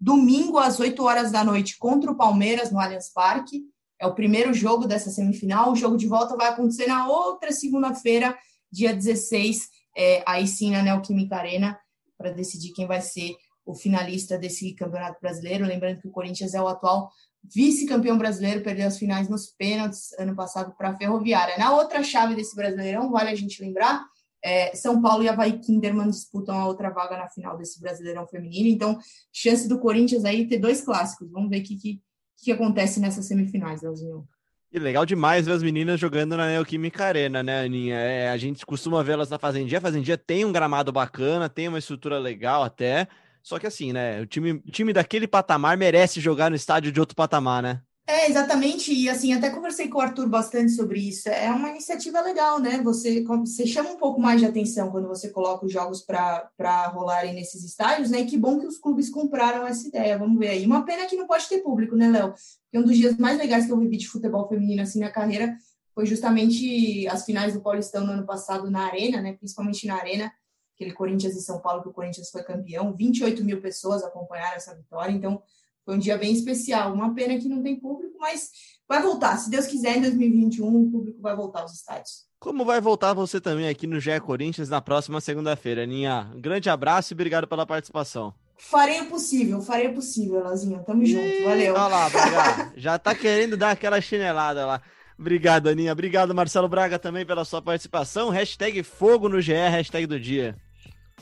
domingo às 8 horas da noite contra o Palmeiras no Allianz Parque. É o primeiro jogo dessa semifinal. O jogo de volta vai acontecer na outra segunda-feira, dia 16, é, aí sim na Neoquímica Arena, para decidir quem vai ser o finalista desse Campeonato Brasileiro. Lembrando que o Corinthians é o atual vice-campeão brasileiro, perdeu as finais nos pênaltis ano passado para a Ferroviária. Na outra chave desse Brasileirão, vale a gente lembrar É, São Paulo e Havaí Kinderman disputam a outra vaga na final desse Brasileirão Feminino. Então, chance do Corinthians aí ter dois clássicos. Vamos ver o que, que, que acontece nessas semifinais, Leozinho. E legal demais ver as meninas jogando na Neoquímica Arena, né, Aninha? É, a gente costuma vê-las na Fazendinha. A Fazendinha tem um gramado bacana, tem uma estrutura legal até. Só que assim, né? O time, time daquele patamar merece jogar no estádio de outro patamar, né? É, exatamente, e assim, até conversei com o Arthur bastante sobre isso. É uma iniciativa legal, né? Você, você chama um pouco mais de atenção quando você coloca os jogos para rolarem nesses estádios, né? E que bom que os clubes compraram essa ideia. Vamos ver aí. Uma pena que não pode ter público, né, Léo? Porque um dos dias mais legais que eu vivi de futebol feminino assim na carreira foi justamente as finais do Paulistão no ano passado na Arena, né? Principalmente na Arena, aquele Corinthians e São Paulo que o Corinthians foi campeão. 28 mil pessoas acompanharam essa vitória, então foi um dia bem especial. Uma pena que não tem público, mas vai voltar. Se Deus quiser, em 2021, o público vai voltar aos estádios. Como vai voltar você também aqui no GE Corinthians na próxima segunda-feira, Aninha? Um grande abraço e obrigado pela participação. Farei o possível, farei o possível, Lazinho. Tamo junto, valeu. Olha lá, Braga. [LAUGHS] Já tá querendo dar aquela chinelada lá. Obrigado, Aninha. Obrigado, Marcelo Braga, também pela sua participação. Hashtag fogo no GE, hashtag do dia.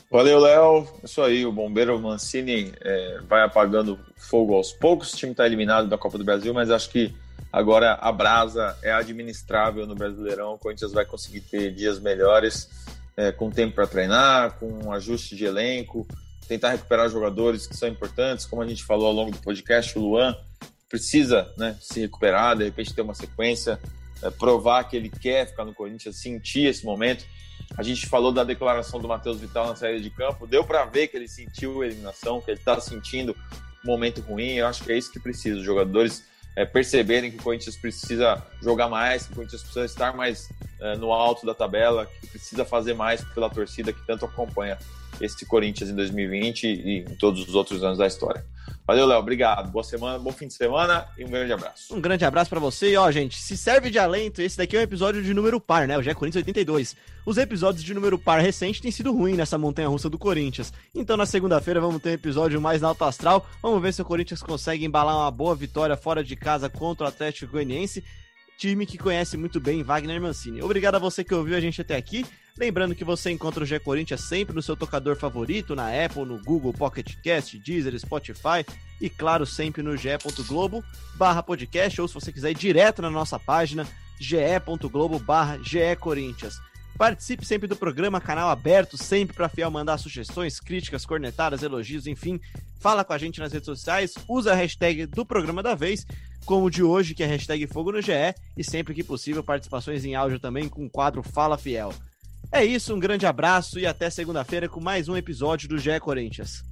Valeu, Léo. Isso aí, o bombeiro Mancini é, vai apagando fogo aos poucos. O time está eliminado da Copa do Brasil, mas acho que agora a brasa é administrável no Brasileirão. O Corinthians vai conseguir ter dias melhores, é, com tempo para treinar, com um ajuste de elenco, tentar recuperar jogadores que são importantes. Como a gente falou ao longo do podcast, o Luan precisa né, se recuperar, de repente ter uma sequência, é, provar que ele quer ficar no Corinthians, sentir esse momento. A gente falou da declaração do Matheus Vital na saída de campo, deu para ver que ele sentiu a eliminação, que ele está sentindo um momento ruim. Eu acho que é isso que precisa, os jogadores é, perceberem que o Corinthians precisa jogar mais, que o Corinthians precisa estar mais é, no alto da tabela, que precisa fazer mais pela torcida que tanto acompanha esse Corinthians em 2020 e em todos os outros anos da história. Valeu, Léo. Obrigado. Boa semana, bom fim de semana e um grande abraço. Um grande abraço para você. E, ó, gente, se serve de alento, esse daqui é um episódio de número par, né? O GE Corinthians 82. Os episódios de número par recente têm sido ruins nessa montanha russa do Corinthians. Então, na segunda-feira, vamos ter um episódio mais na alto astral. Vamos ver se o Corinthians consegue embalar uma boa vitória fora de casa contra o Atlético Goianiense time que conhece muito bem Wagner Mancini. Obrigado a você que ouviu a gente até aqui. Lembrando que você encontra o G Corinthians sempre no seu tocador favorito, na Apple, no Google Pocket Cast, Deezer, Spotify e, claro, sempre no ge.globo barra podcast, ou se você quiser ir direto na nossa página, ge.globo barra Corinthians. Participe sempre do programa, canal aberto, sempre para fiel mandar sugestões, críticas, cornetadas, elogios, enfim. Fala com a gente nas redes sociais, usa a hashtag do programa da vez, como o de hoje, que é hashtag Fogo no GE, e sempre que possível, participações em áudio também com o quadro Fala Fiel. É isso, um grande abraço e até segunda-feira com mais um episódio do GE Corinthians.